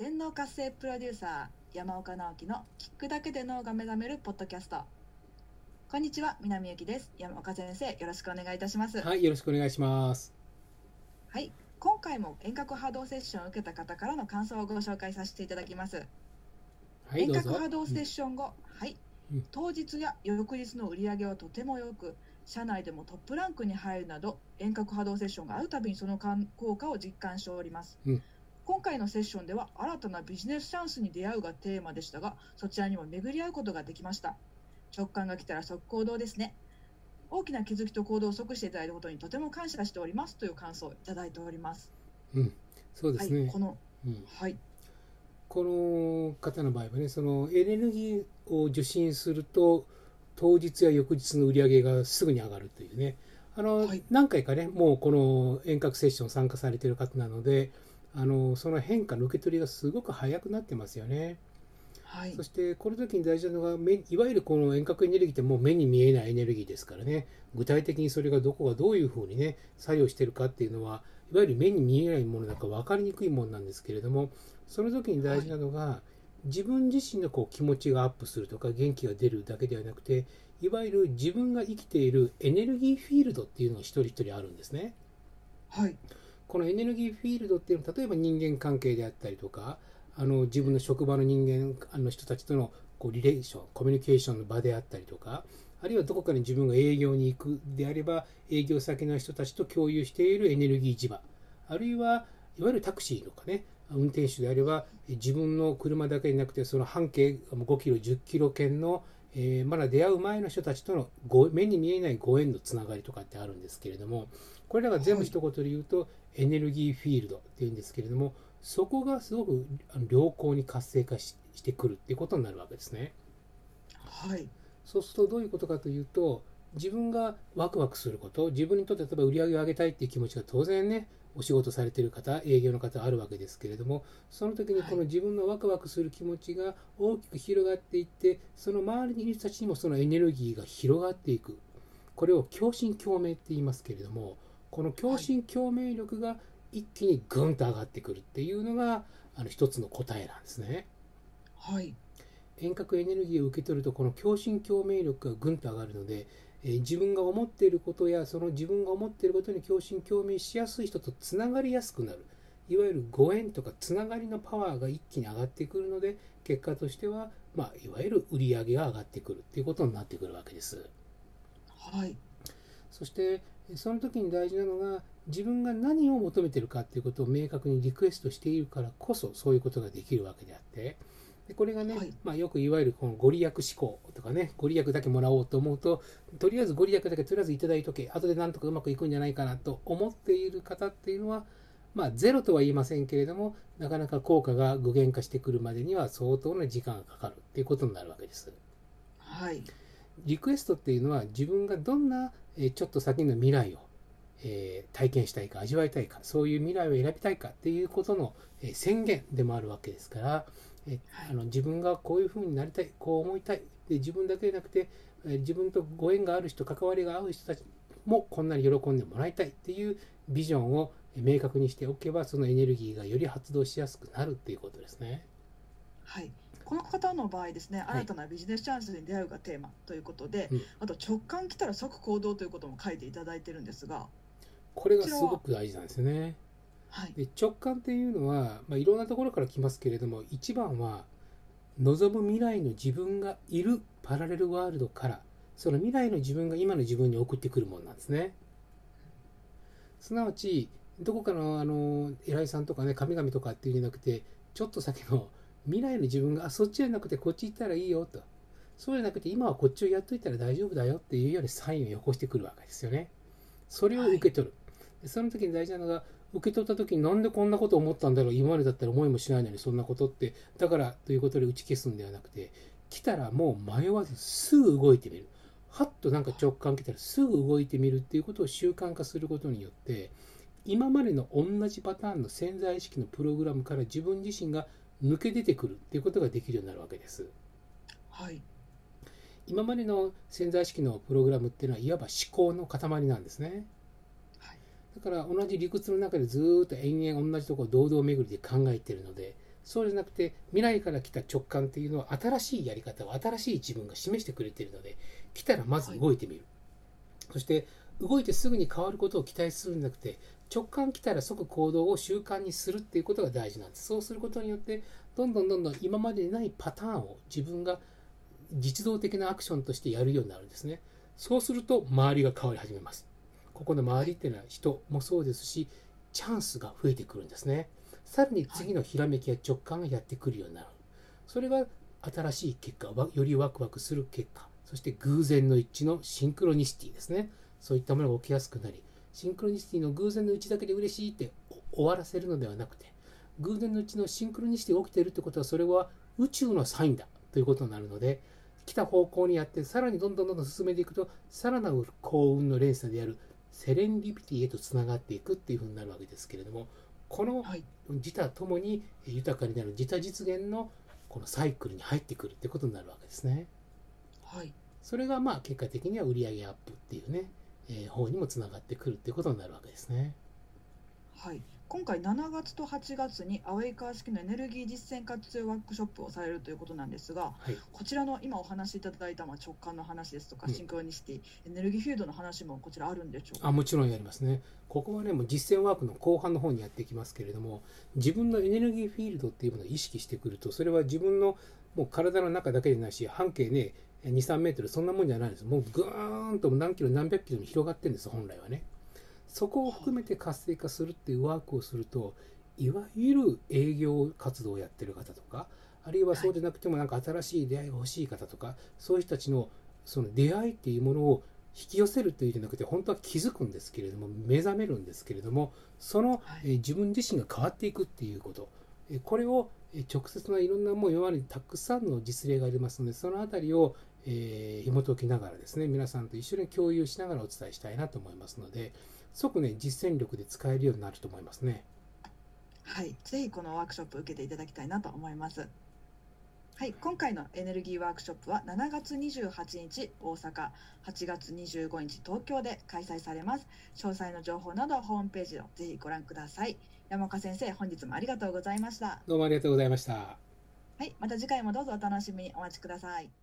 全脳活性プロデューサー山岡直樹の聞くだけで脳が目覚めるポッドキャスト。こんにちは南由紀です。山岡先生よろしくお願いいたします。はい、よろしくお願いします。はい今回も遠隔波動セッションを受けた方からの感想をご紹介させていただきます、はい。遠隔波動セッション後、はいうん。当日や翌日の売り上げはとても良く社内でもトップランクに入るなど遠隔波動セッションがあるたびにその効果を実感しております、うん今回のセッションでは新たなビジネスチャンスに出会うがテーマでしたがそちらにも巡り合うことができました。直感が来たら即行動ですね。大きな気づきと行動を即していただいたことにとても感謝しておりますという感想をいただいております。うん、そうですね。はいこのうん、はい。この方の場合はね、そのエネルギーを受信すると、当日や翌日の売り上げがすぐに上がるというね。あの、はい。何回かね、もうこの遠隔セッション参加されている方なので、あのその変化の受け取りがすごく早くなってますよね。はいそしてこの時に大事なのが目いわゆるこの遠隔エネルギーってもう目に見えないエネルギーですからね具体的にそれがどこがどういうふうにね作用してるかっていうのはいわゆる目に見えないものだから分かりにくいものなんですけれどもその時に大事なのが、自分自身のこう気持ちがアップするとか元気が出るだけではなくていわゆる自分が生きているエネルギーフィールドっていうのが一人一人あるんですね。はいこのエネルギーフィールドっていうのは例えば人間関係であったりとかあの自分の職場の人間あの人たちとのこうリレーションコミュニケーションの場であったりとかあるいはどこかに自分が営業に行くであれば営業先の人たちと共有しているエネルギー磁場あるいはいわゆるタクシーとかね運転手であれば自分の車だけでなくてその半径5キロ10キロ圏のえーまだ出会う前の人たちとのご目に見えないご縁のつながりとかってあるんですけれどもこれらが全部一言で言うと、エネルギーフィールドっていうんですけれどもそこがすごく良好に活性化ししてくるっていうことになるわけですね。はいそうするとどういうことかというと自分がワクワクすること自分にとって例えば売り上げを上げたいっていう気持ちが当然ねお仕事されている方営業の方あるわけですけれどもその時にこの自分のワクワクする気持ちが大きく広がっていってその周りにいる人たちにもそのエネルギーが広がっていく。これを共振共鳴って言いますけれどもこの共振共鳴力が一気にぐんと上がってくるっていうのがあの一つの答えなんですね。はい。遠隔エネルギーを受け取るとこの共振共鳴力がぐんと上がるので、えー自分が思っていることやその自分が思っていることに共振共鳴しやすい人とつながりやすくなる。いわゆるご縁とかつながりのパワーが一気に上がってくるので結果としては、まあ、いわゆる売り上げが上がってくる。っていうことになってくるわけです。はい。そしてその時に大事なのが自分が何を求めているかっていうことを明確にリクエストしているからこそそういうことができるわけであってでこれがね、はい。まあ、よくいわゆるこのご利益思考とかねご利益だけもらおうと思うととりあえずご利益だけとりあえずいただいとけ。後でなんとかうまくいくんじゃないかなと思っている方っていうのはまあゼロとは言いませんけれどもなかなか効果が具現化してくるまでには相当な時間がかかるっていうことになるわけです。はい。リクエストっていうのは自分がどんな、えーちょっと先の未来を、えー体験したいか味わいたいかそういう未来を選びたいかっていうことの、えー宣言でもあるわけですから、えあの自分がこういうふうになりたいこう思いたい。で自分だけでなくて、えー自分とご縁がある人関わりが合う人たちもこんなに喜んでもらいたいっていうビジョンを明確にしておけばそのエネルギーがより発動しやすくなるっていうことですね。はい、この方の場合ですね、い。新たなビジネスチャンスに出会うがテーマということで、うん。あと直感来たら即行動ということも書いていただいてるんですが、これがすごく大事なんですよね。はい、で直感っていうのは、まあ、いろんなところから来ますけれども一番は望む未来の自分がいるパラレルワールドからその未来の自分が今の自分に送ってくるものなんですね。すなわちどこかのあの偉いさんとかね神々とかっていうんじゃなくてちょっと先の未来の自分があそっちじゃなくてこっち行ったらいいよと。そうじゃなくて今はこっちをやっといたら大丈夫だよっていうようにサインをよこしてくるわけですよね。それを受け取る、でその時に大事なのが受け取った時になんでこんなこと思ったんだろう今までだったら思いもしないのにそんなことってだからということで打ち消すんではなくて来たらもう迷わずすぐ動いてみる。はっとなんか直感来たらすぐ動いてみるっていうことを習慣化することによって今までの同じパターンの潜在意識のプログラムから自分自身が抜け出てくるっていうことができるようになるわけです。はい、今までの潜在意識のプログラムっていうのはいわば思考の塊なんですね。はい、だから同じ理屈の中でずっと延々同じところを堂々巡りで考えているのでそうじゃなくて未来から来た直感っていうのは新しいやり方を新しい自分が示してくれているので来たらまず動いてみる、そして動いてすぐに変わることを期待するんじゃなくて直感来たら即行動を習慣にするっていうことが大事なんです。そうすることによってどんどんどんどん今までにないパターンを自分が実動的なアクションとしてやるようになるんですね。そうすると周りが変わり始めます。ここの周りっていうのは人もそうですしチャンスが増えてくるんですね。さらに次のひらめきや直感がやってくるようになる。それが新しい結果よりワクワクする結果。そして偶然の一致のシンクロニシティですね。そういったものが起きやすくなりシンクロニシティの偶然の一致だけで嬉しいって終わらせるのではなくて偶然のうちのシンクロニシティが起きているってことはそれは宇宙のサインだ。ということになるので来た方向にやってさらにどんどんどんどん進めていくとさらなる幸運の連鎖であるセレンディピティへとつながっていくっていうふうになるわけですけれどもこの自他ともに豊かになる自他実現のこのサイクルに入ってくるってことになるわけですね。はい、それがまあ結果的には売上アップっていうね、えー、方にもつながってくるってことになるわけですね。はい、今回7月と8月にアウェイカー式のエネルギー実践活用ワークショップをされるということなんですが、はい、こちらの今お話しいただいたまあ直感の話ですとか、シンクロニシティエネルギーフィールドの話もこちらあるんでしょうか？あもちろんやりますね。ここはねもう実践ワークの後半の方にやっていきますけれども自分のエネルギーフィールドっていうものを意識してくるとそれは自分のもう体の中だけでないし半径ね23メートルそんなもんじゃないです。もうぐーんと何キロ何百キロに広がってるんです本来はねそこを含めて活性化するっていうワークをするといわゆる営業活動をやってる方とかあるいはそうでなくてもなんか新しい出会いが欲しい方とかそういう人たちのその出会いっていうものを引き寄せるというんじゃなくて本当は気づくんですけれども目覚めるんですけれどもその、え自分自身が変わっていくっていうこと。えこれを直接ないろんなもう今までにたくさんの実例がありますのでその辺りを、えー、紐解きながらですね皆さんと一緒に共有しながらお伝えしたいなと思いますので即ね実践力で使えるようになると思いますね。はい、ぜひこのワークショップ受けていただきたいなと思います。はい、今回のエネルギーワークショップは7月28日大阪、8月25日東京で開催されます。詳細の情報などホームページをぜひご覧ください。山岡先生、本日もありがとうございました。どうもありがとうございました。はい、また次回もどうぞお楽しみにお待ちください。